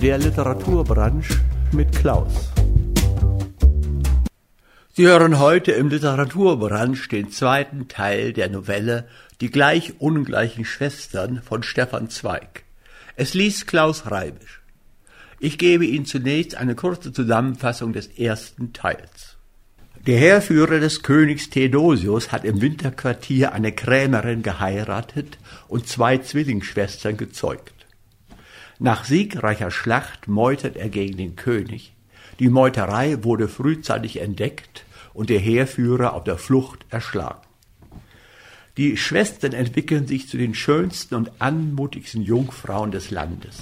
Der Literaturbranche mit Klaus. Sie hören heute im Literaturbranche den zweiten Teil der Novelle Die gleich ungleichen Schwestern von Stefan Zweig. Es liest Klaus Reibisch. Ich gebe Ihnen zunächst eine kurze Zusammenfassung des ersten Teils. Der Heerführer des Königs Theodosius hat im Winterquartier eine Krämerin geheiratet und zwei Zwillingsschwestern gezeugt. Nach siegreicher Schlacht meutert er gegen den König. Die Meuterei wurde frühzeitig entdeckt und der Heerführer auf der Flucht erschlagen. Die Schwestern entwickeln sich zu den schönsten und anmutigsten Jungfrauen des Landes.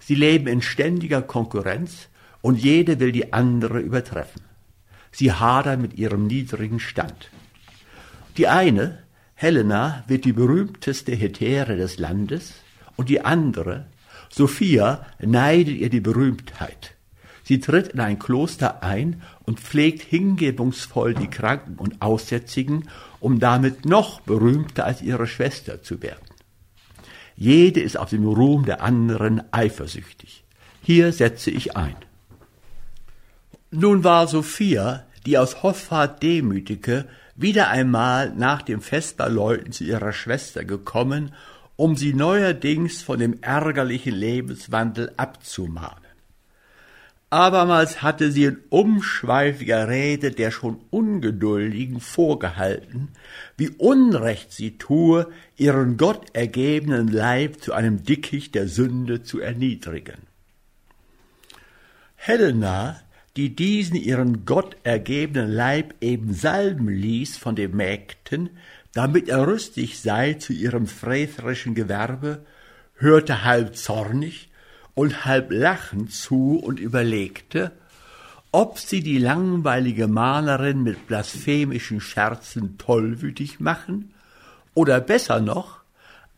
Sie leben in ständiger Konkurrenz und jede will die andere übertreffen. Sie hadern mit ihrem niedrigen Stand. Die eine, Helena, wird die berühmteste Hetäre des Landes und die andere, Sophia, neidet ihr die Berühmtheit. Sie tritt in ein Kloster ein und pflegt hingebungsvoll die Kranken und Aussätzigen, um damit noch berühmter als ihre Schwester zu werden. Jede ist auf dem Ruhm der anderen eifersüchtig. Hier setze ich ein. Nun war Sophia, die aus Hoffart demütige, wieder einmal nach dem Vesperläuten zu ihrer Schwester gekommen, um sie neuerdings von dem ärgerlichen Lebenswandel abzumahnen. Abermals hatte sie in umschweifiger Rede der schon Ungeduldigen vorgehalten, wie Unrecht sie tue, ihren gottergebenen Leib zu einem Dickicht der Sünde zu erniedrigen. Helena, die diesen ihren gottergebenen Leib eben salben ließ von den Mägden, damit er rüstig sei zu ihrem frecherischen Gewerbe, hörte halb zornig, und halb lachend zu und überlegte, ob sie die langweilige Malerin mit blasphemischen Scherzen tollwütig machen oder besser noch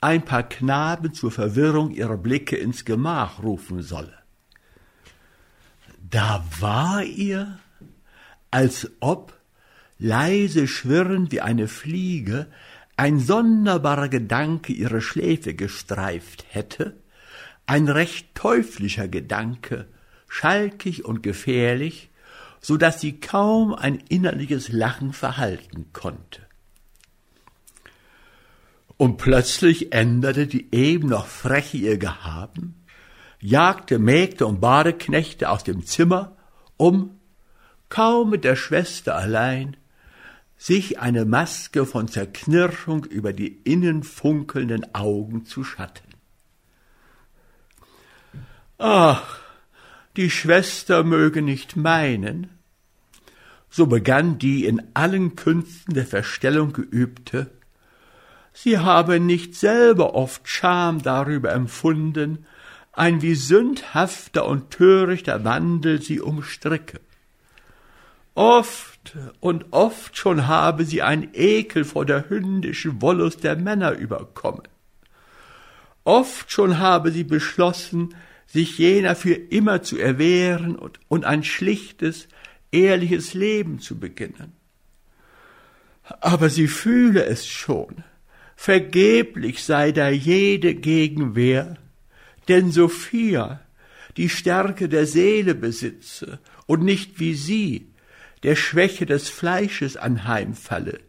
ein paar Knaben zur Verwirrung ihrer Blicke ins Gemach rufen solle. Da war ihr, als ob, leise schwirrend wie eine Fliege, ein sonderbarer Gedanke ihre Schläfe gestreift hätte, ein recht teuflischer Gedanke, schalkig und gefährlich, so dass sie kaum ein innerliches Lachen verhalten konnte. Und plötzlich änderte die eben noch freche ihr Gehaben, jagte Mägde und Badeknechte aus dem Zimmer, um, kaum mit der Schwester allein, sich eine Maske von Zerknirschung über die innen funkelnden Augen zu schatten. Ach, die Schwester möge nicht meinen. So begann die in allen Künsten der Verstellung geübte, sie habe nicht selber oft Scham darüber empfunden, ein wie sündhafter und törichter Wandel sie umstricke. Oft und oft schon habe sie ein Ekel vor der hündischen Wollust der Männer überkommen. Oft schon habe sie beschlossen, sich jener für immer zu erwehren und, und ein schlichtes, ehrliches Leben zu beginnen. Aber sie fühle es schon, vergeblich sei da jede Gegenwehr, denn Sophia, die Stärke der Seele besitze und nicht wie sie, der Schwäche des Fleisches anheimfalle.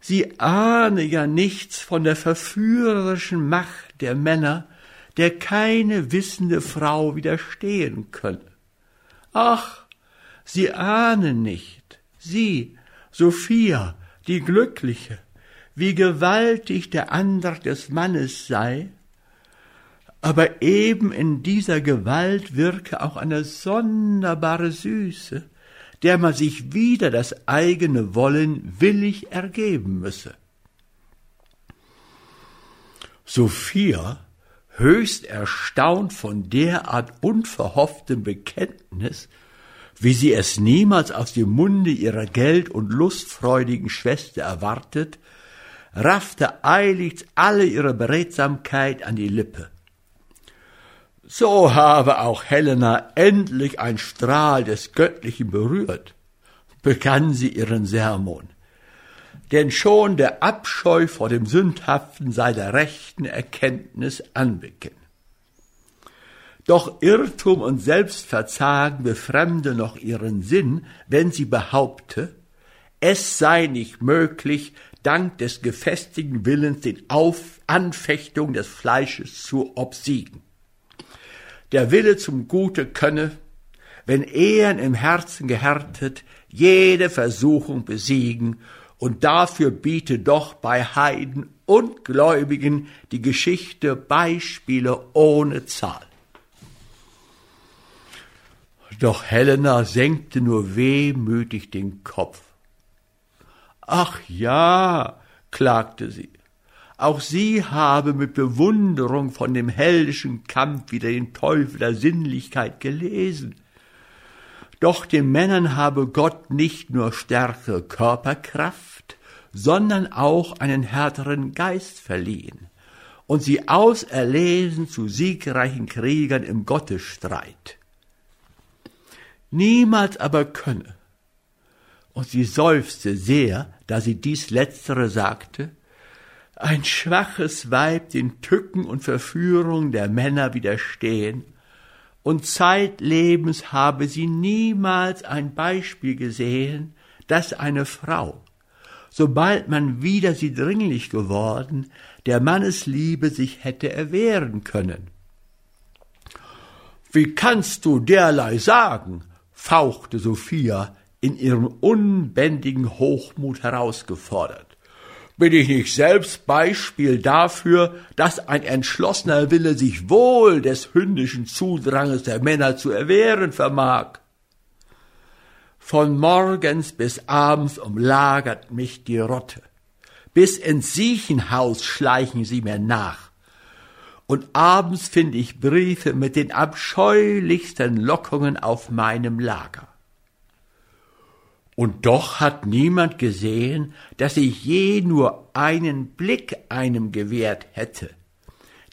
Sie ahne ja nichts von der verführerischen Macht der Männer, der keine wissende Frau widerstehen könne. Ach, sie ahnen nicht, sie, Sophia, die Glückliche, wie gewaltig der Andrang des Mannes sei, aber eben in dieser Gewalt wirke auch eine sonderbare Süße, der man sich wieder das eigene Wollen willig ergeben müsse. Sophia höchst erstaunt von derart unverhofftem Bekenntnis, wie sie es niemals aus dem Munde ihrer geld- und lustfreudigen Schwester erwartet, raffte eiligst alle ihre Beredsamkeit an die Lippe. So habe auch Helena endlich ein Strahl des Göttlichen berührt, begann sie ihren Sermon denn schon der Abscheu vor dem Sündhaften sei der rechten Erkenntnis Anbeginn. Doch Irrtum und Selbstverzagen befremde noch ihren Sinn, wenn sie behaupte, es sei nicht möglich, dank des gefestigten Willens den Auf Anfechtungen des Fleisches zu obsiegen. Der Wille zum Gute könne, wenn Ehren im Herzen gehärtet, jede Versuchung besiegen, und dafür biete doch bei Heiden und Gläubigen die Geschichte Beispiele ohne Zahl. Doch Helena senkte nur wehmütig den Kopf. Ach ja, klagte sie, auch sie habe mit Bewunderung von dem heldischen Kampf wider den Teufel der Sinnlichkeit gelesen. Doch den Männern habe Gott nicht nur stärkere Körperkraft, sondern auch einen härteren Geist verliehen und sie auserlesen zu siegreichen Kriegern im Gottesstreit. Niemals aber könne, und sie seufzte sehr, da sie dies Letztere sagte, ein schwaches Weib den Tücken und Verführungen der Männer widerstehen, und zeitlebens habe sie niemals ein Beispiel gesehen, dass eine Frau, sobald man wieder sie dringlich geworden, der Mannesliebe sich hätte erwehren können. Wie kannst du derlei sagen? fauchte Sophia in ihrem unbändigen Hochmut herausgefordert. Bin ich nicht selbst Beispiel dafür, dass ein entschlossener Wille sich wohl des hündischen Zudranges der Männer zu erwehren vermag? Von morgens bis abends umlagert mich die Rotte. Bis ins Siechenhaus schleichen sie mir nach. Und abends finde ich Briefe mit den abscheulichsten Lockungen auf meinem Lager. Und doch hat niemand gesehen, dass ich je nur einen Blick einem gewährt hätte.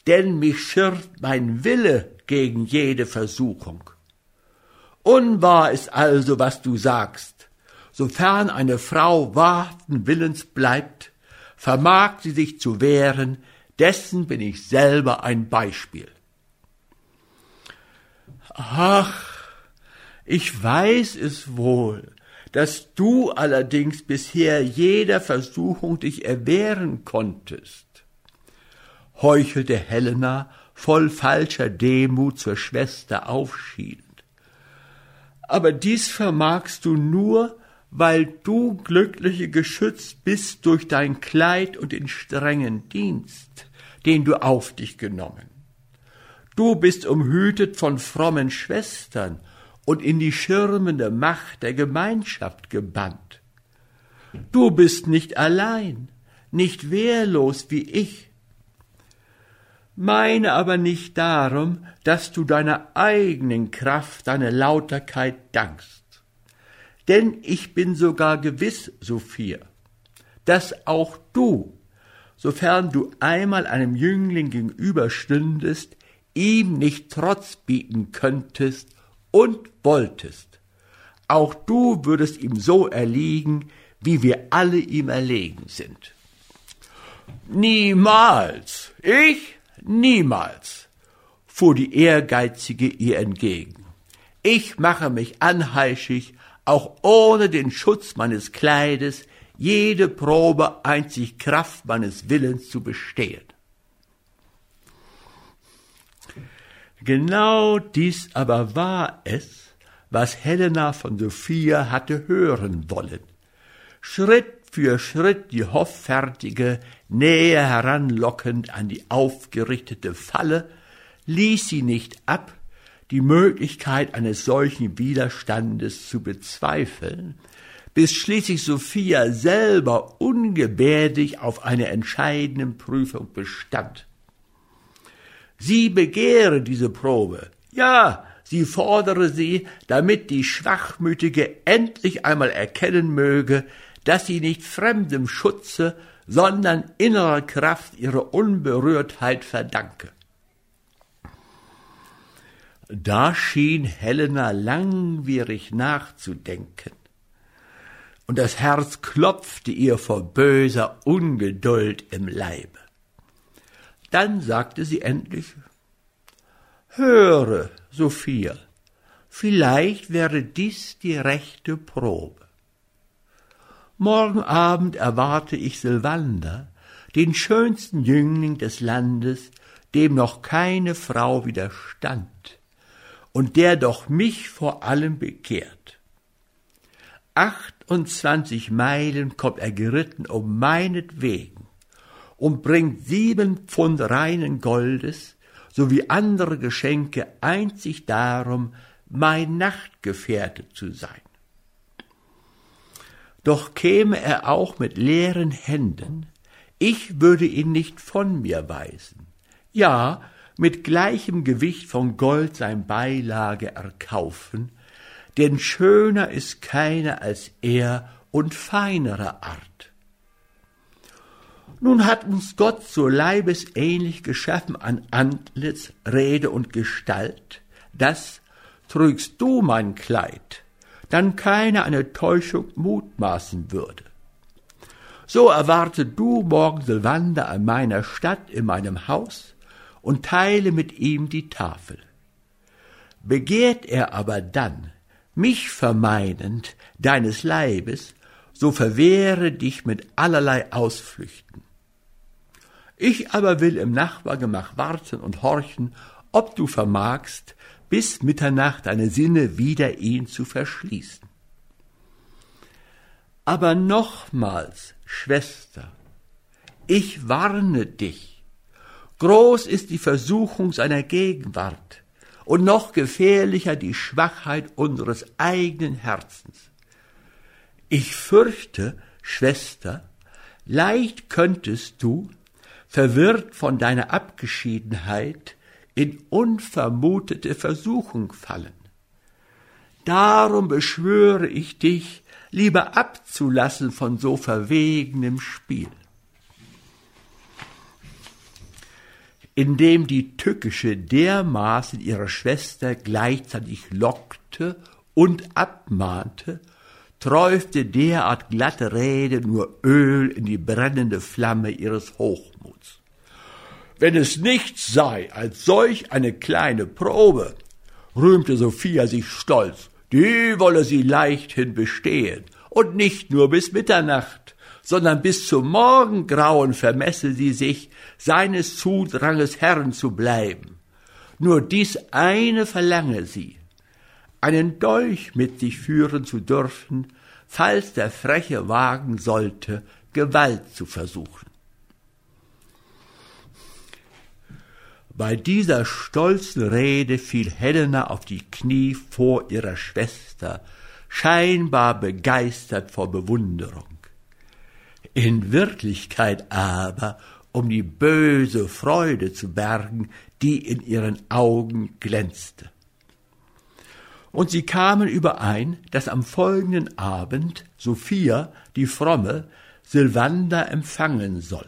Denn mich schirrt mein Wille gegen jede Versuchung. Unwahr ist also, was du sagst. Sofern eine Frau wahrten Willens bleibt, vermag sie sich zu wehren, dessen bin ich selber ein Beispiel. Ach, ich weiß es wohl, dass du allerdings bisher jeder Versuchung dich erwehren konntest. heuchelte Helena voll falscher Demut zur Schwester aufschielend. Aber dies vermagst du nur, weil du, Glückliche, geschützt bist durch dein Kleid und den strengen Dienst, den du auf dich genommen. Du bist umhütet von frommen Schwestern und in die schirmende Macht der Gemeinschaft gebannt. Du bist nicht allein, nicht wehrlos wie ich. Meine aber nicht darum, dass du deiner eigenen Kraft deine Lauterkeit dankst. Denn ich bin sogar gewiss, Sophia, dass auch du, sofern du einmal einem Jüngling gegenüberstündest, ihm nicht Trotz bieten könntest und wolltest, auch du würdest ihm so erliegen, wie wir alle ihm erlegen sind. Niemals, ich niemals, fuhr die Ehrgeizige ihr entgegen. Ich mache mich anheischig, auch ohne den Schutz meines Kleides, jede Probe einzig Kraft meines Willens zu bestehen. Genau dies aber war es, was Helena von Sophia hatte hören wollen. Schritt für Schritt die Hoffärtige näher heranlockend an die aufgerichtete Falle, ließ sie nicht ab, die Möglichkeit eines solchen Widerstandes zu bezweifeln, bis schließlich Sophia selber ungebärdig auf einer entscheidenden Prüfung bestand. Sie begehre diese Probe. Ja, sie fordere sie, damit die Schwachmütige endlich einmal erkennen möge, dass sie nicht fremdem Schutze, sondern innerer Kraft ihre Unberührtheit verdanke. Da schien Helena langwierig nachzudenken, und das Herz klopfte ihr vor böser Ungeduld im Leibe. Dann sagte sie endlich, Höre, Sophia, vielleicht wäre dies die rechte Probe. Morgen Abend erwarte ich Silvander, den schönsten Jüngling des Landes, dem noch keine Frau widerstand, und der doch mich vor allem bekehrt. Achtundzwanzig Meilen kommt er geritten um meinetwegen und bringt sieben Pfund reinen Goldes sowie andere Geschenke einzig darum, mein Nachtgefährte zu sein. Doch käme er auch mit leeren Händen, ich würde ihn nicht von mir weisen. Ja, mit gleichem Gewicht von Gold sein Beilage erkaufen, denn schöner ist keiner als er und feinerer Art. Nun hat uns Gott so leibesähnlich geschaffen an Antlitz, Rede und Gestalt, dass, trügst du mein Kleid, dann keiner eine Täuschung mutmaßen würde. So erwarte du morgen Silvander an meiner Stadt in meinem Haus und teile mit ihm die Tafel. Begehrt er aber dann, mich vermeinend deines Leibes, so verwehre dich mit allerlei Ausflüchten. Ich aber will im Nachbargemach warten und horchen, ob du vermagst, bis Mitternacht deine Sinne wider ihn zu verschließen. Aber nochmals, Schwester, ich warne dich. Groß ist die Versuchung seiner Gegenwart und noch gefährlicher die Schwachheit unseres eigenen Herzens. Ich fürchte, Schwester, leicht könntest du, verwirrt von deiner Abgeschiedenheit, in unvermutete Versuchung fallen. Darum beschwöre ich dich, lieber abzulassen von so verwegenem Spiel. Indem die Tückische dermaßen ihre Schwester gleichzeitig lockte und abmahnte, träufte derart glatte Rede nur Öl in die brennende Flamme ihres Hochmuts. Wenn es nichts sei als solch eine kleine Probe, rühmte Sophia sich stolz, die wolle sie leichthin bestehen, und nicht nur bis Mitternacht, sondern bis zum Morgengrauen vermesse sie sich, seines Zudranges Herrn zu bleiben. Nur dies eine verlange sie, einen Dolch mit sich führen zu dürfen, falls der Freche wagen sollte, Gewalt zu versuchen. Bei dieser stolzen Rede fiel Helena auf die Knie vor ihrer Schwester, scheinbar begeistert vor Bewunderung. In Wirklichkeit aber um die böse Freude zu bergen, die in ihren Augen glänzte und sie kamen überein, dass am folgenden Abend Sophia, die Fromme, Silvander empfangen soll.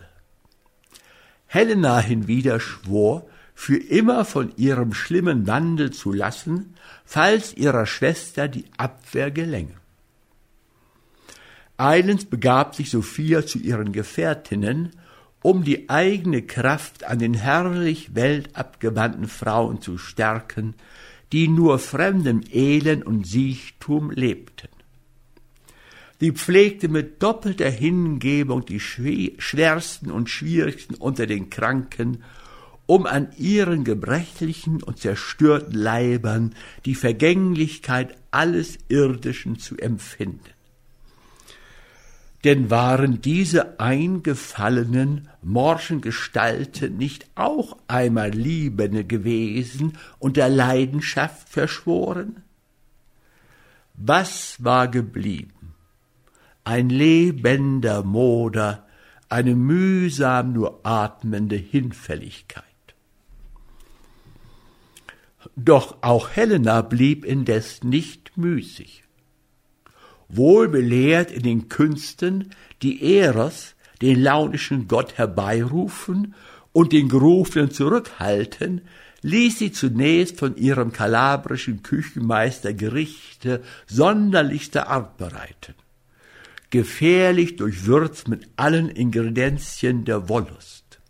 Helena hinwieder schwor, für immer von ihrem schlimmen Wandel zu lassen, falls ihrer Schwester die Abwehr gelänge. Eilends begab sich Sophia zu ihren Gefährtinnen, um die eigene Kraft an den herrlich weltabgewandten Frauen zu stärken, die nur fremdem Elend und Siechtum lebten. Sie pflegte mit doppelter Hingebung die schwersten und schwierigsten unter den Kranken, um an ihren gebrechlichen und zerstörten Leibern die Vergänglichkeit alles Irdischen zu empfinden denn waren diese eingefallenen, morschen Gestalten nicht auch einmal Liebende gewesen und der Leidenschaft verschworen? Was war geblieben? Ein lebender Moder, eine mühsam nur atmende Hinfälligkeit. Doch auch Helena blieb indes nicht müßig wohl belehrt in den Künsten, die Eros, den launischen Gott, herbeirufen und den Gerufenen zurückhalten, ließ sie zunächst von ihrem kalabrischen Küchenmeister Gerichte sonderlichster Art bereiten. Gefährlich durchwürzt mit allen Ingredienzien der Wollust.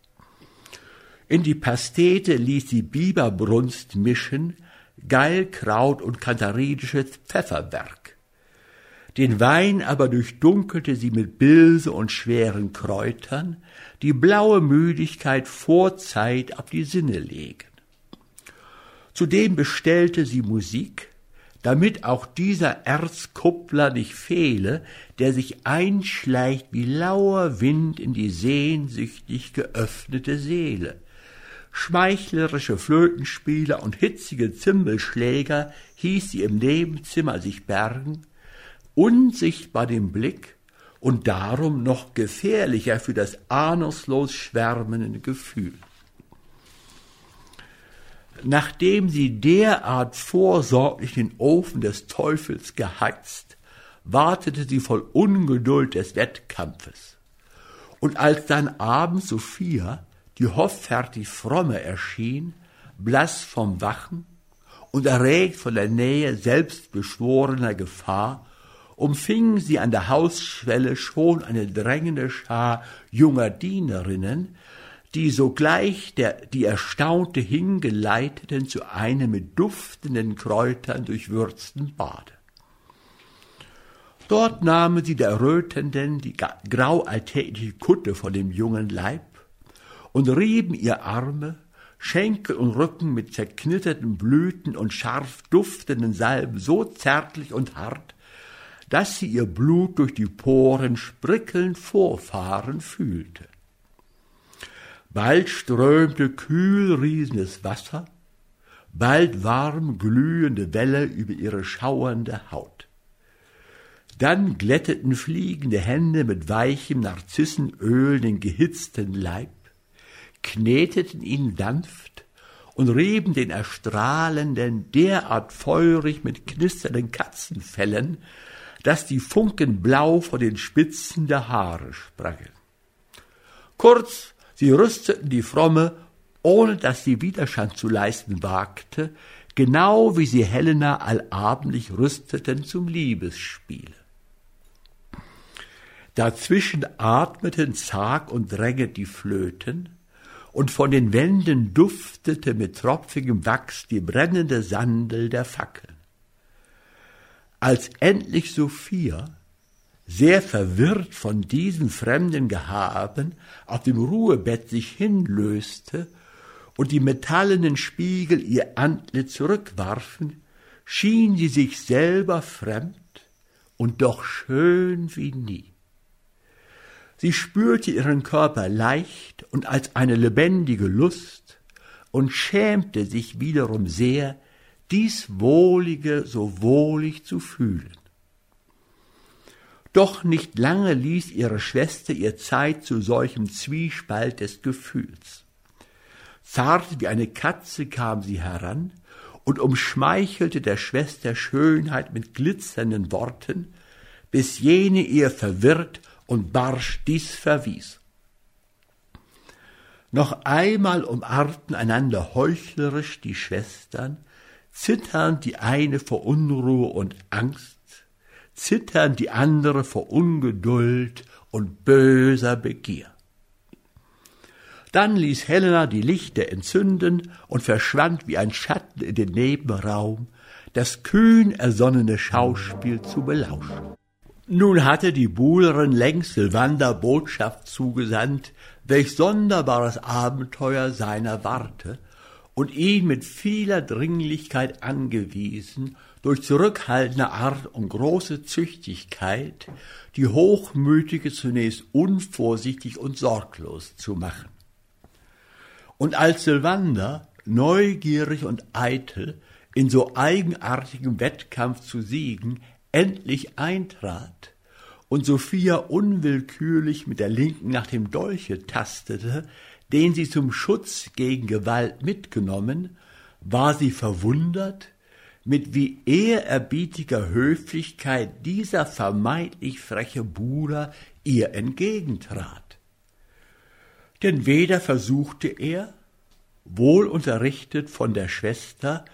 In die Pastete ließ sie Biberbrunst mischen, Geilkraut und kantaridisches Pfefferwerk. Den Wein aber durchdunkelte sie mit Bilse und schweren Kräutern, die blaue Müdigkeit vor Zeit auf die Sinne legen. Zudem bestellte sie Musik, damit auch dieser Erzkuppler nicht fehle, der sich einschleicht wie lauer Wind in die sehnsüchtig geöffnete Seele. Schmeichlerische Flötenspieler und hitzige Zimbelschläger hieß sie im Nebenzimmer sich bergen, unsichtbar dem Blick und darum noch gefährlicher für das ahnungslos schwärmende Gefühl nachdem sie derart vorsorglich den Ofen des Teufels geheizt, wartete sie voll Ungeduld des Wettkampfes. Und als dann abends Sophia, die hoffärtig Fromme erschien, blass vom Wachen und erregt von der Nähe selbstbeschworener Gefahr, umfing sie an der Hausschwelle schon eine drängende Schar junger Dienerinnen, die sogleich der, die Erstaunte hingeleiteten zu einem mit duftenden Kräutern durchwürzten Bade. Dort nahmen sie der Errötenden die grau alltägliche Kutte von dem jungen Leib und rieben ihr Arme, Schenkel und Rücken mit zerknitterten Blüten und scharf duftenden Salben so zärtlich und hart, dass sie ihr Blut durch die Poren sprickelnd vorfahren fühlte. Bald strömte kühl riesendes Wasser, bald warm glühende Welle über ihre schauernde Haut. Dann glätteten fliegende Hände mit weichem Narzissenöl den gehitzten Leib, kneteten ihn sanft und rieben den erstrahlenden derart feurig mit knisternden Katzenfellen, dass die Funken blau vor den Spitzen der Haare sprangen. Kurz Sie rüsteten die Fromme, ohne dass sie Widerstand zu leisten wagte, genau wie sie Helena allabendlich rüsteten zum Liebesspiele. Dazwischen atmeten zag und drängend die Flöten, und von den Wänden duftete mit tropfigem Wachs die brennende Sandel der Fackeln. Als endlich Sophia, sehr verwirrt von diesem fremden Gehaben, auf dem Ruhebett sich hinlöste und die metallenen Spiegel ihr Antlitz zurückwarfen, schien sie sich selber fremd und doch schön wie nie. Sie spürte ihren Körper leicht und als eine lebendige Lust und schämte sich wiederum sehr, dies Wohlige so wohlig zu fühlen. Doch nicht lange ließ ihre Schwester ihr Zeit zu solchem Zwiespalt des Gefühls. Zart wie eine Katze kam sie heran und umschmeichelte der Schwester Schönheit mit glitzernden Worten, bis jene ihr verwirrt und barsch dies verwies. Noch einmal umarmten einander heuchlerisch die Schwestern, zitternd die eine vor Unruhe und Angst, zittern die andere vor Ungeduld und böser Begier. Dann ließ Helena die Lichter entzünden und verschwand wie ein Schatten in den Nebenraum, das kühn ersonnene Schauspiel zu belauschen. Nun hatte die Buhlerin längst Silvander Botschaft zugesandt, welch sonderbares Abenteuer seiner warte, und ihn mit vieler Dringlichkeit angewiesen, durch zurückhaltende Art und große Züchtigkeit die Hochmütige zunächst unvorsichtig und sorglos zu machen. Und als Sylvander, neugierig und eitel, in so eigenartigem Wettkampf zu siegen, endlich eintrat und Sophia unwillkürlich mit der Linken nach dem Dolche tastete, den sie zum Schutz gegen Gewalt mitgenommen, war sie verwundert, mit wie ehrerbietiger Höflichkeit dieser vermeintlich freche Bruder ihr entgegentrat. Denn weder versuchte er, wohl unterrichtet von der Schwester,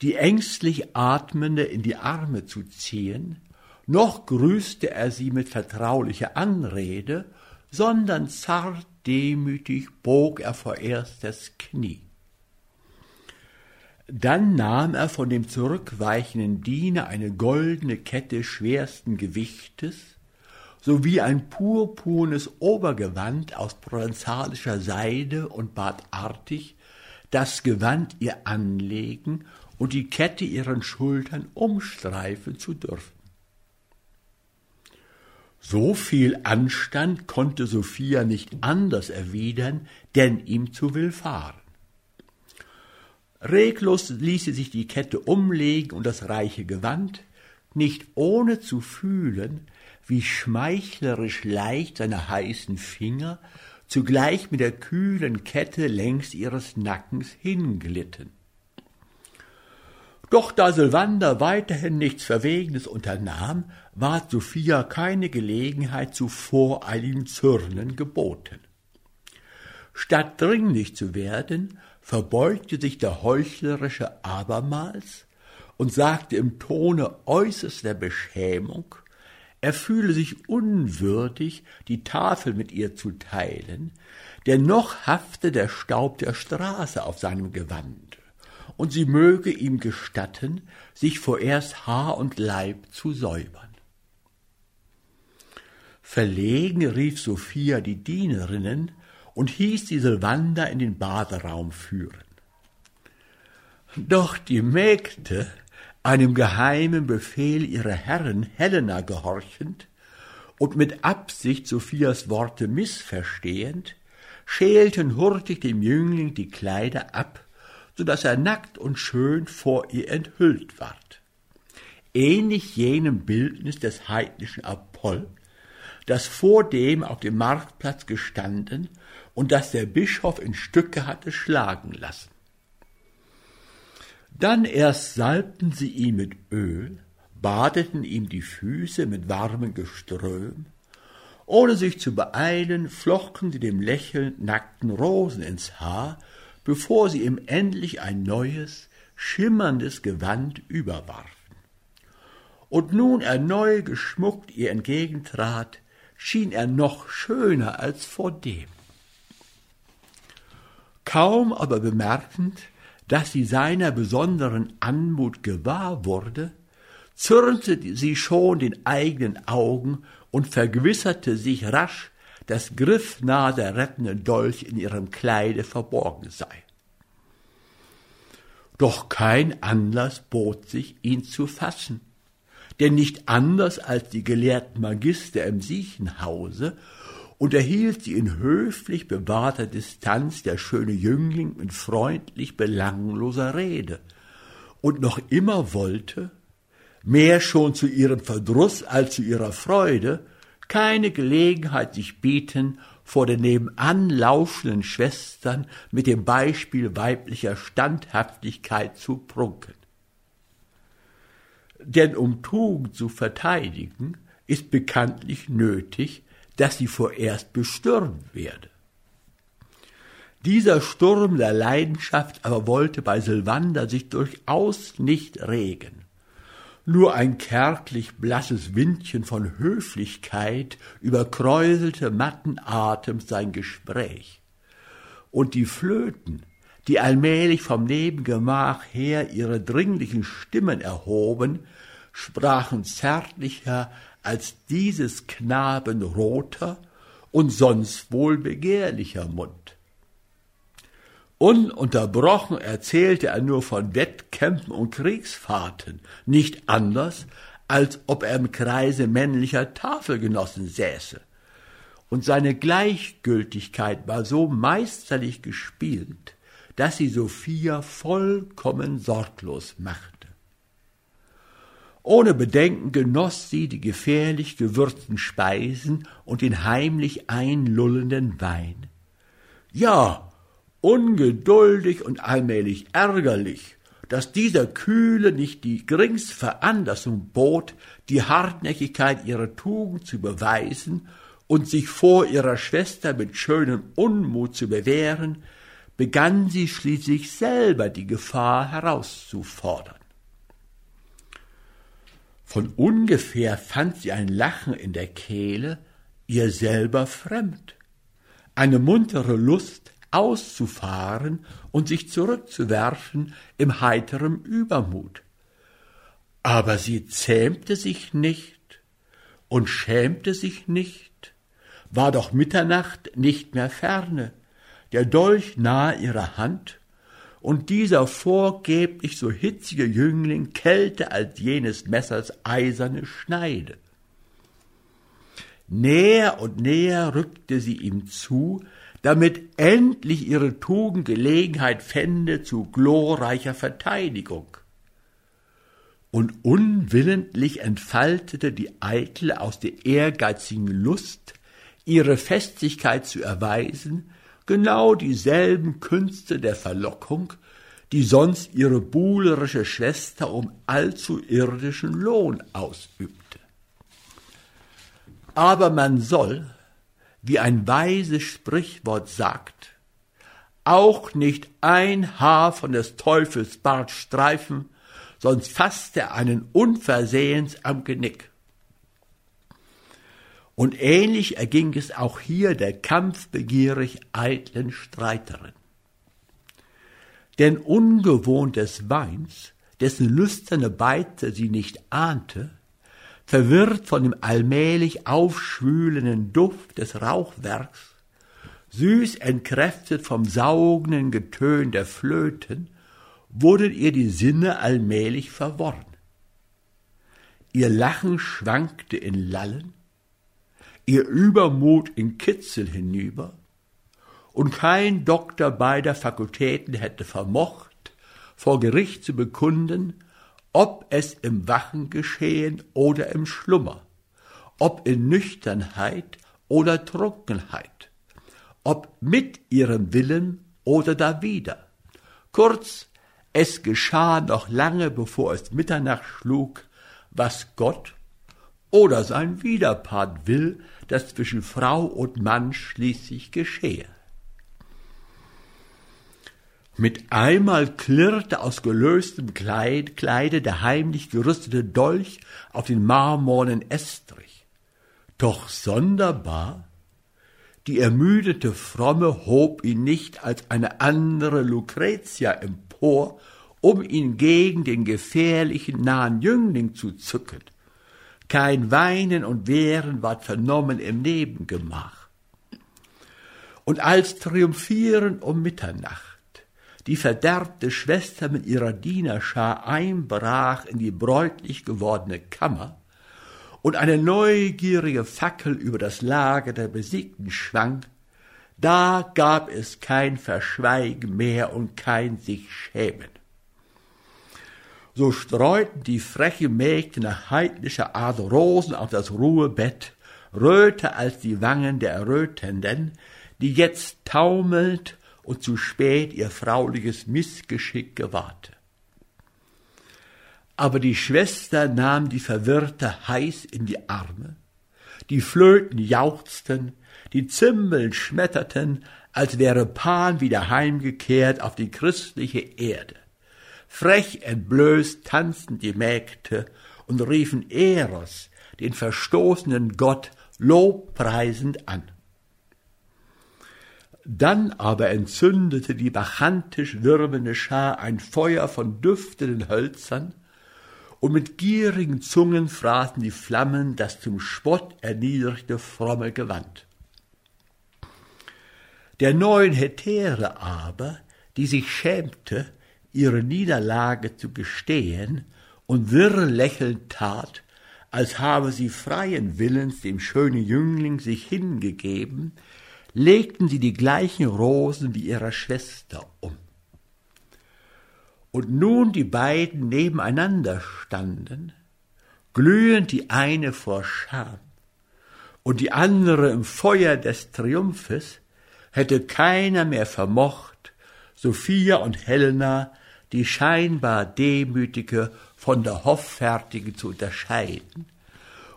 die ängstlich Atmende in die Arme zu ziehen, noch grüßte er sie mit vertraulicher Anrede, sondern zart demütig bog er vorerst das Knie. Dann nahm er von dem zurückweichenden Diener eine goldene Kette schwersten Gewichtes sowie ein purpurnes Obergewand aus provenzalischer Seide und bat artig, das Gewand ihr anlegen und die Kette ihren Schultern umstreifen zu dürfen. So viel Anstand konnte Sophia nicht anders erwidern, denn ihm zu willfahren. Reglos ließ sie sich die Kette umlegen und das reiche Gewand, nicht ohne zu fühlen, wie schmeichlerisch leicht seine heißen Finger zugleich mit der kühlen Kette längs ihres Nackens hinglitten. Doch da Sylvander weiterhin nichts Verwegenes unternahm, ward Sophia keine Gelegenheit zu voreiligem Zürnen geboten. Statt dringlich zu werden, verbeugte sich der Heuchlerische abermals und sagte im Tone äußerster Beschämung, er fühle sich unwürdig, die Tafel mit ihr zu teilen, denn noch hafte der Staub der Straße auf seinem Gewand, und sie möge ihm gestatten, sich vorerst Haar und Leib zu säubern. Verlegen rief Sophia die Dienerinnen und hieß die Silvander in den Baderaum führen. Doch die Mägde einem geheimen Befehl ihrer Herren Helena gehorchend und mit Absicht Sophias Worte missverstehend, schälten hurtig dem Jüngling die Kleider ab, so dass er nackt und schön vor ihr enthüllt ward. Ähnlich jenem Bildnis des heidnischen Apoll, das vor dem auf dem Marktplatz gestanden und das der Bischof in Stücke hatte schlagen lassen. Dann erst salbten sie ihn mit Öl, badeten ihm die Füße mit warmem Geström, ohne sich zu beeilen, flochten sie dem lächelnd nackten Rosen ins Haar, bevor sie ihm endlich ein neues, schimmerndes Gewand überwarfen. Und nun er neu geschmuckt ihr entgegentrat, schien er noch schöner als vordem. Kaum aber bemerkend, dass sie seiner besonderen Anmut gewahr wurde, zürnte sie schon den eigenen Augen und vergewisserte sich rasch, dass griffnah der rettende Dolch in ihrem Kleide verborgen sei. Doch kein Anlass bot sich, ihn zu fassen, denn nicht anders als die gelehrten Magister im Siechenhause unterhielt sie in höflich bewahrter Distanz der schöne Jüngling mit freundlich belangloser Rede und noch immer wollte, mehr schon zu ihrem Verdruss als zu ihrer Freude, keine Gelegenheit sich bieten, vor den nebenan laufenden Schwestern mit dem Beispiel weiblicher Standhaftigkeit zu prunken. Denn um Tugend zu verteidigen, ist bekanntlich nötig, dass sie vorerst bestürmt werde. Dieser Sturm der Leidenschaft aber wollte bei Sylvander sich durchaus nicht regen. Nur ein kärglich blasses Windchen von Höflichkeit überkräuselte matten Atems sein Gespräch. Und die Flöten, die allmählich vom Nebengemach her ihre dringlichen Stimmen erhoben, sprachen zärtlicher als dieses Knaben roter und sonst wohl begehrlicher Mund. Ununterbrochen erzählte er nur von Wettkämpfen und Kriegsfahrten, nicht anders, als ob er im Kreise männlicher Tafelgenossen säße. Und seine Gleichgültigkeit war so meisterlich gespielt, dass sie Sophia vollkommen sorglos machte. Ohne Bedenken genoss sie die gefährlich gewürzten Speisen und den heimlich einlullenden Wein. Ja, ungeduldig und allmählich ärgerlich, dass dieser Kühle nicht die geringste Veranlassung bot, die Hartnäckigkeit ihrer Tugend zu beweisen und sich vor ihrer Schwester mit schönem Unmut zu bewähren, begann sie schließlich selber die Gefahr herauszufordern. Von ungefähr fand sie ein Lachen in der Kehle, ihr selber fremd. eine muntere Lust auszufahren und sich zurückzuwerfen im heiteren Übermut. Aber sie zähmte sich nicht und schämte sich nicht, war doch Mitternacht nicht mehr ferne, der Dolch nahe ihrer Hand, und dieser vorgeblich so hitzige Jüngling kälter als jenes Messers eiserne Schneide. Näher und näher rückte sie ihm zu, damit endlich ihre Tugend Gelegenheit fände zu glorreicher Verteidigung. Und unwillentlich entfaltete die Eitle aus der ehrgeizigen Lust, ihre Festigkeit zu erweisen, genau dieselben Künste der Verlockung, die sonst ihre buhlerische Schwester um allzu irdischen Lohn ausübte. Aber man soll, wie ein weises Sprichwort sagt, auch nicht ein Haar von des Teufels Bart streifen, sonst fasst er einen unversehens am Genick. Und ähnlich erging es auch hier der kampfbegierig eitlen Streiterin. Denn ungewohnt des Weins, dessen lüsterne Beite sie nicht ahnte, verwirrt von dem allmählich aufschwülenden Duft des Rauchwerks, süß entkräftet vom saugenden Getön der Flöten, wurden ihr die Sinne allmählich verworren. Ihr Lachen schwankte in Lallen, ihr Übermut in Kitzel hinüber, und kein Doktor beider Fakultäten hätte vermocht, vor Gericht zu bekunden, ob es im Wachen geschehen oder im Schlummer, ob in Nüchternheit oder Trunkenheit, ob mit ihrem Willen oder dawider. Kurz, es geschah noch lange bevor es Mitternacht schlug, was Gott oder sein Widerpart will, dass zwischen Frau und Mann schließlich geschehe. Mit einmal klirrte aus gelöstem Kleid, Kleide der heimlich gerüstete Dolch auf den marmornen Estrich. Doch sonderbar, die ermüdete Fromme hob ihn nicht als eine andere Lucretia empor, um ihn gegen den gefährlichen nahen Jüngling zu zücken, kein Weinen und Wehren ward vernommen im Nebengemach. Und als triumphierend um Mitternacht die verderbte Schwester mit ihrer Dienerschar einbrach in die bräutlich gewordene Kammer und eine neugierige Fackel über das Lager der Besiegten schwang, da gab es kein Verschweigen mehr und kein sich schämen so streuten die freche Mägde nach heidnischer Art Rosen auf das Ruhebett, röter als die Wangen der Errötenden, die jetzt taumelt und zu spät ihr frauliches Missgeschick gewahrte. Aber die Schwester nahm die Verwirrte heiß in die Arme, die Flöten jauchzten, die Zimbeln schmetterten, als wäre Pan wieder heimgekehrt auf die christliche Erde. Frech entblößt tanzten die Mägde und riefen Eros, den verstoßenen Gott, lobpreisend an. Dann aber entzündete die bachantisch wirbelnde Schar ein Feuer von düftenden Hölzern, und mit gierigen Zungen fraßen die Flammen das zum Spott erniedrigte fromme Gewand. Der neuen Hetäre aber, die sich schämte, ihre Niederlage zu gestehen und wirr lächelnd tat, als habe sie freien Willens dem schönen Jüngling sich hingegeben, legten sie die gleichen Rosen wie ihrer Schwester um. Und nun die beiden nebeneinander standen, glühend die eine vor Scham und die andere im Feuer des Triumphes, hätte keiner mehr vermocht, Sophia und Helena die scheinbar Demütige von der Hoffärtigen zu unterscheiden,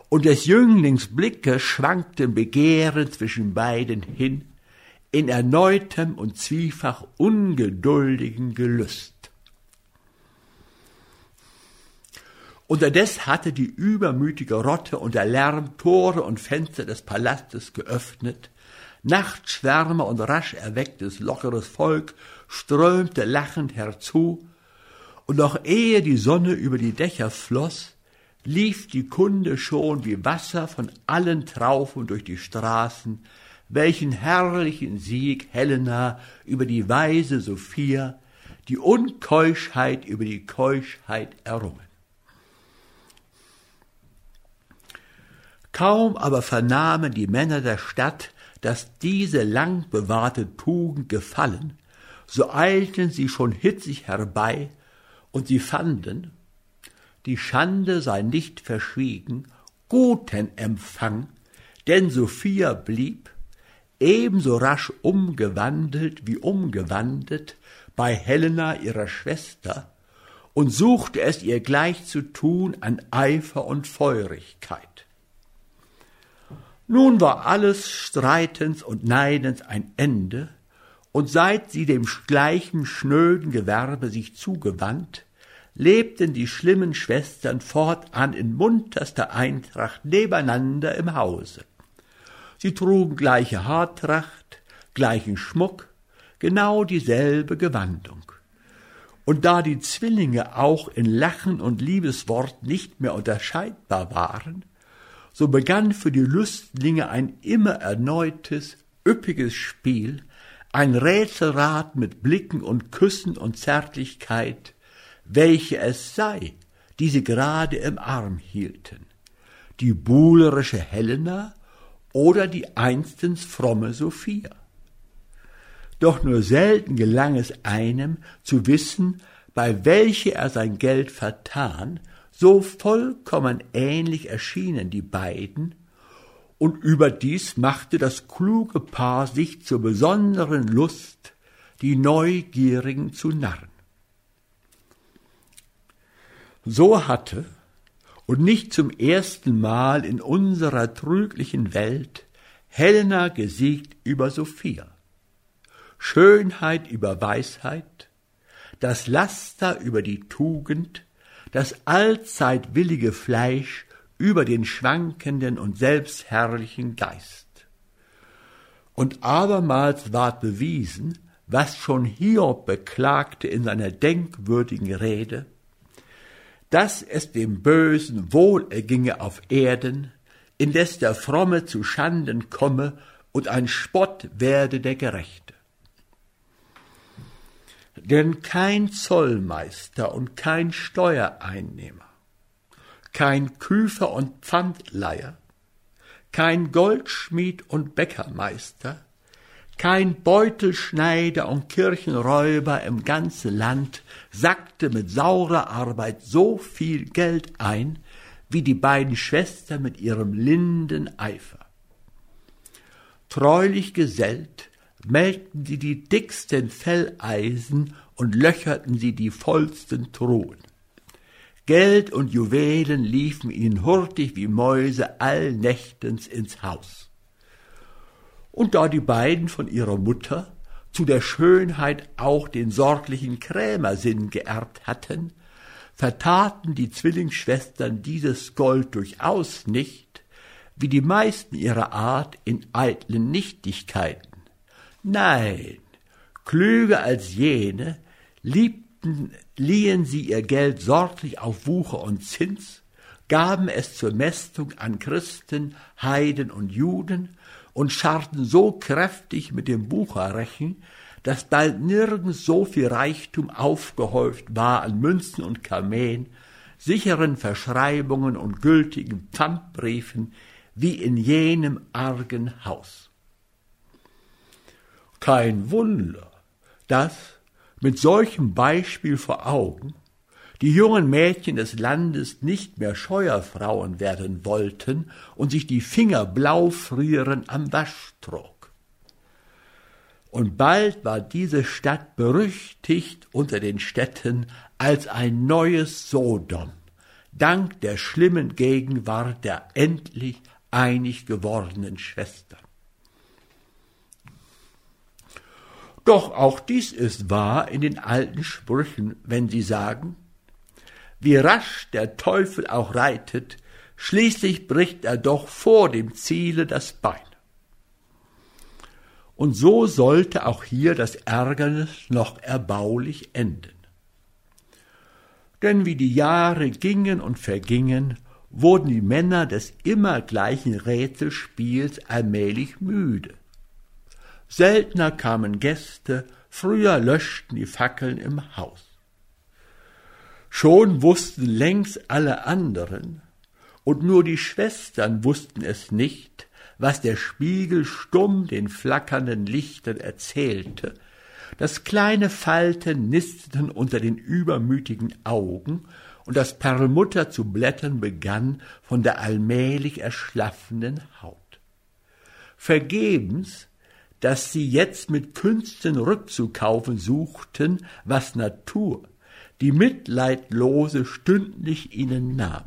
und des Jünglings Blicke schwankten Begehren zwischen beiden hin, in erneutem und zwiefach ungeduldigen Gelüst. Unterdes hatte die übermütige Rotte unter Lärm Tore und Fenster des Palastes geöffnet, Nachtschwärme und rasch erwecktes, lockeres Volk strömte lachend herzu, und noch ehe die Sonne über die Dächer floss, lief die Kunde schon wie Wasser von allen Traufen durch die Straßen, welchen herrlichen Sieg Helena über die weise Sophia, die Unkeuschheit über die Keuschheit errungen. Kaum aber vernahmen die Männer der Stadt, dass diese lang bewahrte Tugend gefallen, so eilten sie schon hitzig herbei, und sie fanden, die Schande sei nicht verschwiegen, guten Empfang, denn Sophia blieb, ebenso rasch umgewandelt wie umgewandelt, bei Helena ihrer Schwester, und suchte es ihr gleich zu tun an Eifer und Feurigkeit. Nun war alles Streitens und Neidens ein Ende, und seit sie dem gleichen schnöden Gewerbe sich zugewandt, lebten die schlimmen Schwestern fortan in munterster Eintracht nebeneinander im Hause. Sie trugen gleiche Haartracht, gleichen Schmuck, genau dieselbe Gewandung. Und da die Zwillinge auch in Lachen und Liebeswort nicht mehr unterscheidbar waren, so begann für die Lüstlinge ein immer erneutes, üppiges Spiel, ein Rätselrat mit Blicken und Küssen und Zärtlichkeit, welche es sei, die sie gerade im Arm hielten, die buhlerische Helena oder die einstens fromme Sophia. Doch nur selten gelang es einem zu wissen, bei welche er sein Geld vertan, so vollkommen ähnlich erschienen die beiden, und überdies machte das kluge Paar sich zur besonderen Lust, die Neugierigen zu narren. So hatte, und nicht zum ersten Mal in unserer trüglichen Welt, Helena gesiegt über Sophia. Schönheit über Weisheit, das Laster über die Tugend, das allzeit willige Fleisch über den schwankenden und selbstherrlichen Geist. Und abermals ward bewiesen, was schon Hiob beklagte in seiner denkwürdigen Rede, dass es dem Bösen wohl erginge auf Erden, indes der Fromme zu Schanden komme und ein Spott werde der Gerechte. Denn kein Zollmeister und kein Steuereinnehmer, kein Küfer und Pfandleiher, kein Goldschmied und Bäckermeister, kein Beutelschneider und Kirchenräuber im ganzen Land sackte mit saurer Arbeit so viel Geld ein, wie die beiden Schwestern mit ihrem linden Eifer. Treulich gesellt melkten sie die dicksten Felleisen und löcherten sie die vollsten Truhen. Geld und Juwelen liefen ihnen hurtig wie Mäuse allnächtens ins Haus. Und da die beiden von ihrer Mutter zu der Schönheit auch den sorglichen Krämersinn geerbt hatten, vertaten die Zwillingsschwestern dieses Gold durchaus nicht, wie die meisten ihrer Art in eitlen Nichtigkeiten. Nein, klüger als jene, liebten, liehen sie ihr Geld sorglich auf Wucher und Zins, gaben es zur Mästung an Christen, Heiden und Juden und scharten so kräftig mit dem Bucherrechen, dass bald nirgends so viel Reichtum aufgehäuft war an Münzen und Kameen, sicheren Verschreibungen und gültigen Pfandbriefen wie in jenem argen Haus. Kein Wunder, dass mit solchem Beispiel vor Augen die jungen Mädchen des Landes nicht mehr Scheuerfrauen werden wollten und sich die Finger blau frieren am Waschtrog und bald war diese Stadt berüchtigt unter den Städten als ein neues Sodom, dank der schlimmen Gegenwart der endlich einig gewordenen Schwestern. Doch auch dies ist wahr in den alten Sprüchen, wenn sie sagen, wie rasch der Teufel auch reitet, schließlich bricht er doch vor dem Ziele das Bein. und so sollte auch hier das Ärgernis noch erbaulich enden. Denn wie die Jahre gingen und vergingen, wurden die Männer des immer gleichen Rätselspiels allmählich müde. Seltener kamen Gäste, früher löschten die Fackeln im Haus. Schon wussten längst alle anderen, und nur die Schwestern wussten es nicht, was der Spiegel stumm den flackernden Lichtern erzählte, dass kleine Falten nisteten unter den übermütigen Augen und das Perlmutter zu blättern begann von der allmählich erschlaffenden Haut. Vergebens, dass sie jetzt mit Künsten rückzukaufen suchten, was Natur, die mitleidlose stündlich ihnen nahm.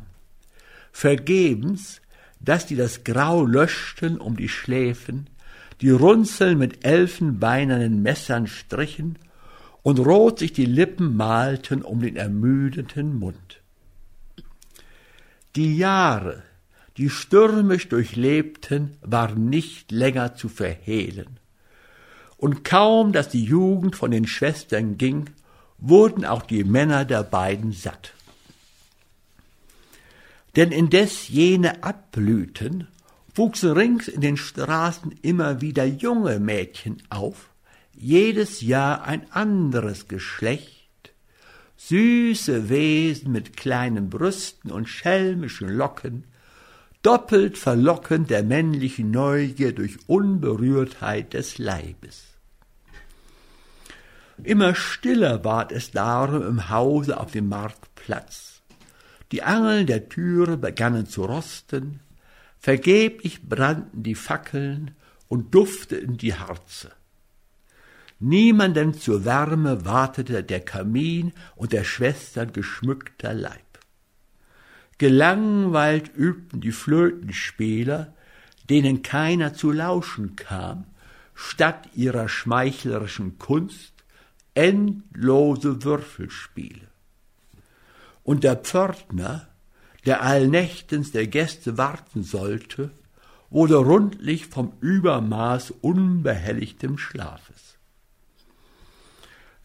Vergebens, dass die das Grau löschten um die Schläfen, die Runzeln mit elfenbeinernen Messern strichen und rot sich die Lippen malten um den ermüdeten Mund. Die Jahre, die stürmisch durchlebten, waren nicht länger zu verhehlen. Und kaum, dass die Jugend von den Schwestern ging, wurden auch die Männer der beiden satt. Denn indes jene abblühten, wuchsen rings in den Straßen immer wieder junge Mädchen auf, jedes Jahr ein anderes Geschlecht, süße Wesen mit kleinen Brüsten und schelmischen Locken, doppelt verlockend der männlichen Neugier durch Unberührtheit des Leibes. Immer stiller ward es darum im Hause auf dem Marktplatz. Die Angeln der Türe begannen zu rosten, vergeblich brannten die Fackeln und dufteten die Harze. Niemanden zur Wärme wartete der Kamin und der Schwestern geschmückter Leib. Gelangweilt übten die Flötenspieler, denen keiner zu lauschen kam, statt ihrer schmeichlerischen Kunst endlose Würfelspiele. Und der Pförtner, der allnächtens der Gäste warten sollte, wurde rundlich vom Übermaß unbehelligtem Schlafes.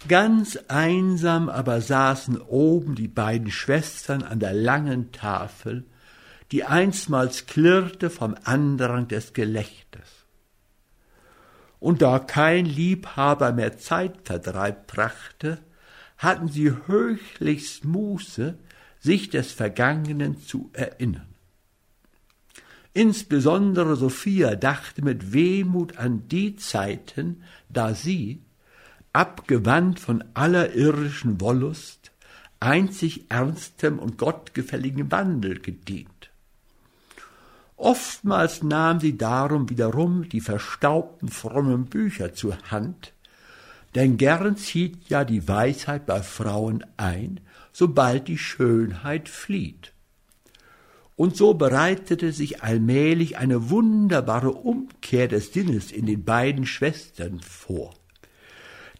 Ganz einsam aber saßen oben die beiden Schwestern an der langen Tafel, die einstmals klirrte vom Andrang des Gelächters. Und da kein Liebhaber mehr Zeitvertreib brachte, hatten sie höchlichst Muße, sich des Vergangenen zu erinnern. Insbesondere Sophia dachte mit Wehmut an die Zeiten, da sie, abgewandt von aller irdischen Wollust, einzig ernstem und gottgefälligen Wandel gedient. Oftmals nahm sie darum wiederum die verstaubten frommen Bücher zur Hand, denn gern zieht ja die Weisheit bei Frauen ein, sobald die Schönheit flieht. Und so bereitete sich allmählich eine wunderbare Umkehr des Sinnes in den beiden Schwestern vor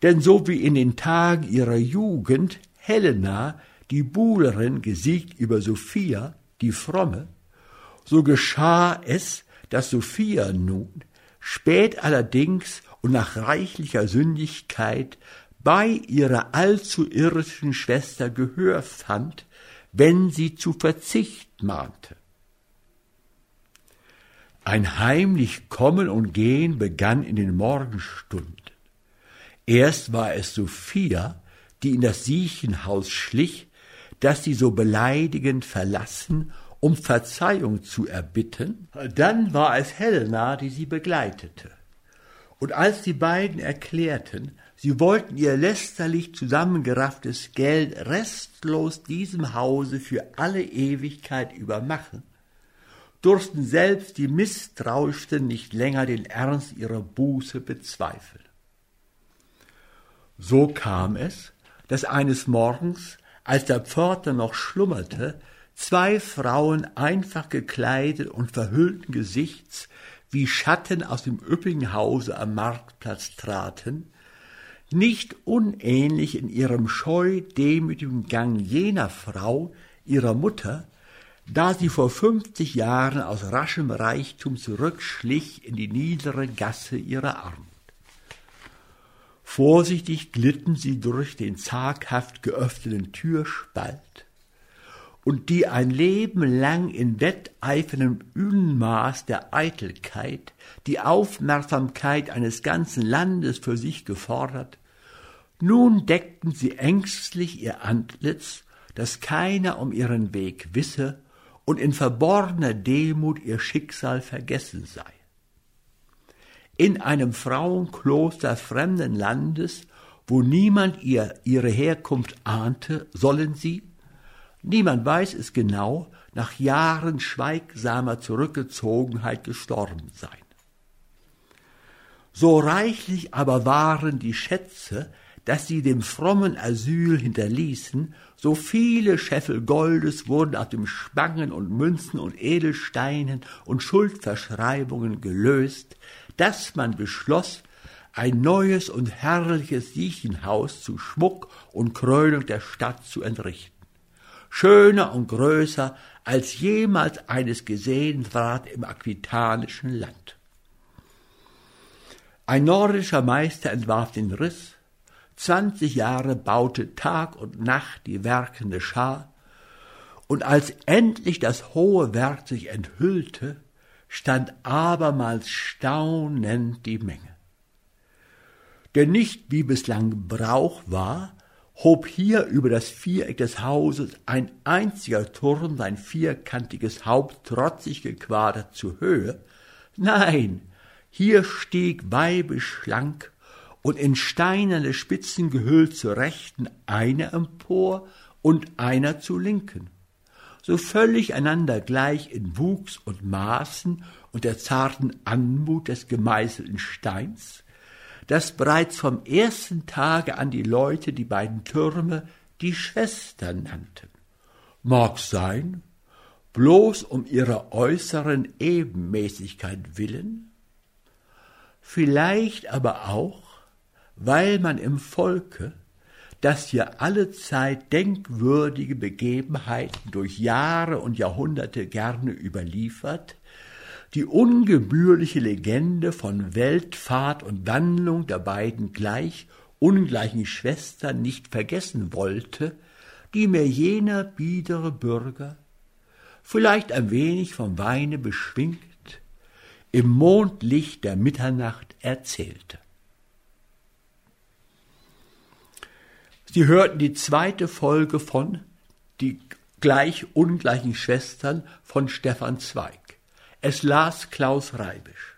denn so wie in den Tagen ihrer Jugend Helena, die Buhlerin, gesiegt über Sophia, die Fromme, so geschah es, dass Sophia nun, spät allerdings und nach reichlicher Sündigkeit, bei ihrer allzu irdischen Schwester Gehör fand, wenn sie zu Verzicht mahnte. Ein heimlich Kommen und Gehen begann in den Morgenstunden. Erst war es Sophia, die in das Siechenhaus schlich, das sie so beleidigend verlassen, um Verzeihung zu erbitten. Dann war es Helena, die sie begleitete. Und als die beiden erklärten, sie wollten ihr lästerlich zusammengerafftes Geld restlos diesem Hause für alle Ewigkeit übermachen, durften selbst die Misstrauischsten nicht länger den Ernst ihrer Buße bezweifeln. So kam es, dass eines Morgens, als der Pforter noch schlummerte, zwei Frauen einfach gekleidet und verhüllten Gesichts wie Schatten aus dem üppigen Hause am Marktplatz traten, nicht unähnlich in ihrem scheu demütigen Gang jener Frau, ihrer Mutter, da sie vor fünfzig Jahren aus raschem Reichtum zurückschlich in die niedere Gasse ihrer Armut. Vorsichtig glitten sie durch den zaghaft geöffneten Türspalt, und die ein Leben lang in wetteiferndem Unmaß der Eitelkeit die Aufmerksamkeit eines ganzen Landes für sich gefordert, nun deckten sie ängstlich ihr Antlitz, dass keiner um ihren Weg wisse und in verborgener Demut ihr Schicksal vergessen sei. In einem Frauenkloster fremden Landes, wo niemand ihr ihre Herkunft ahnte, sollen sie, niemand weiß es genau, nach Jahren schweigsamer Zurückgezogenheit gestorben sein. So reichlich aber waren die Schätze, dass sie dem frommen Asyl hinterließen, so viele Scheffel Goldes wurden aus dem Spangen und Münzen und Edelsteinen und Schuldverschreibungen gelöst, dass man beschloss, ein neues und herrliches Siechenhaus zu Schmuck und Krönung der Stadt zu entrichten. Schöner und größer als jemals eines gesehen ward im aquitanischen Land. Ein nordischer Meister entwarf den Riss, zwanzig Jahre baute Tag und Nacht die werkende Schar, und als endlich das hohe Werk sich enthüllte, stand abermals staunend die Menge. Denn nicht wie bislang Brauch war, hob hier über das Viereck des Hauses ein einziger Turm sein vierkantiges Haupt trotzig gequadert zur Höhe, nein, hier stieg weibisch schlank und in steinerne Spitzen gehüllt zur Rechten einer empor und einer zu Linken so völlig einander gleich in Wuchs und Maßen und der zarten Anmut des gemeißelten Steins, dass bereits vom ersten Tage an die Leute die beiden Türme die Schwestern nannten. Mag sein, bloß um ihrer äußeren Ebenmäßigkeit willen, vielleicht aber auch, weil man im Volke dass hier allezeit denkwürdige Begebenheiten durch Jahre und Jahrhunderte gerne überliefert, die ungebührliche Legende von Weltfahrt und Wandlung der beiden gleich ungleichen Schwestern nicht vergessen wollte, die mir jener biedere Bürger, vielleicht ein wenig vom Weine beschwingt, im Mondlicht der Mitternacht erzählte. Sie hörten die zweite Folge von Die gleich ungleichen Schwestern von Stefan Zweig. Es las Klaus Reibisch.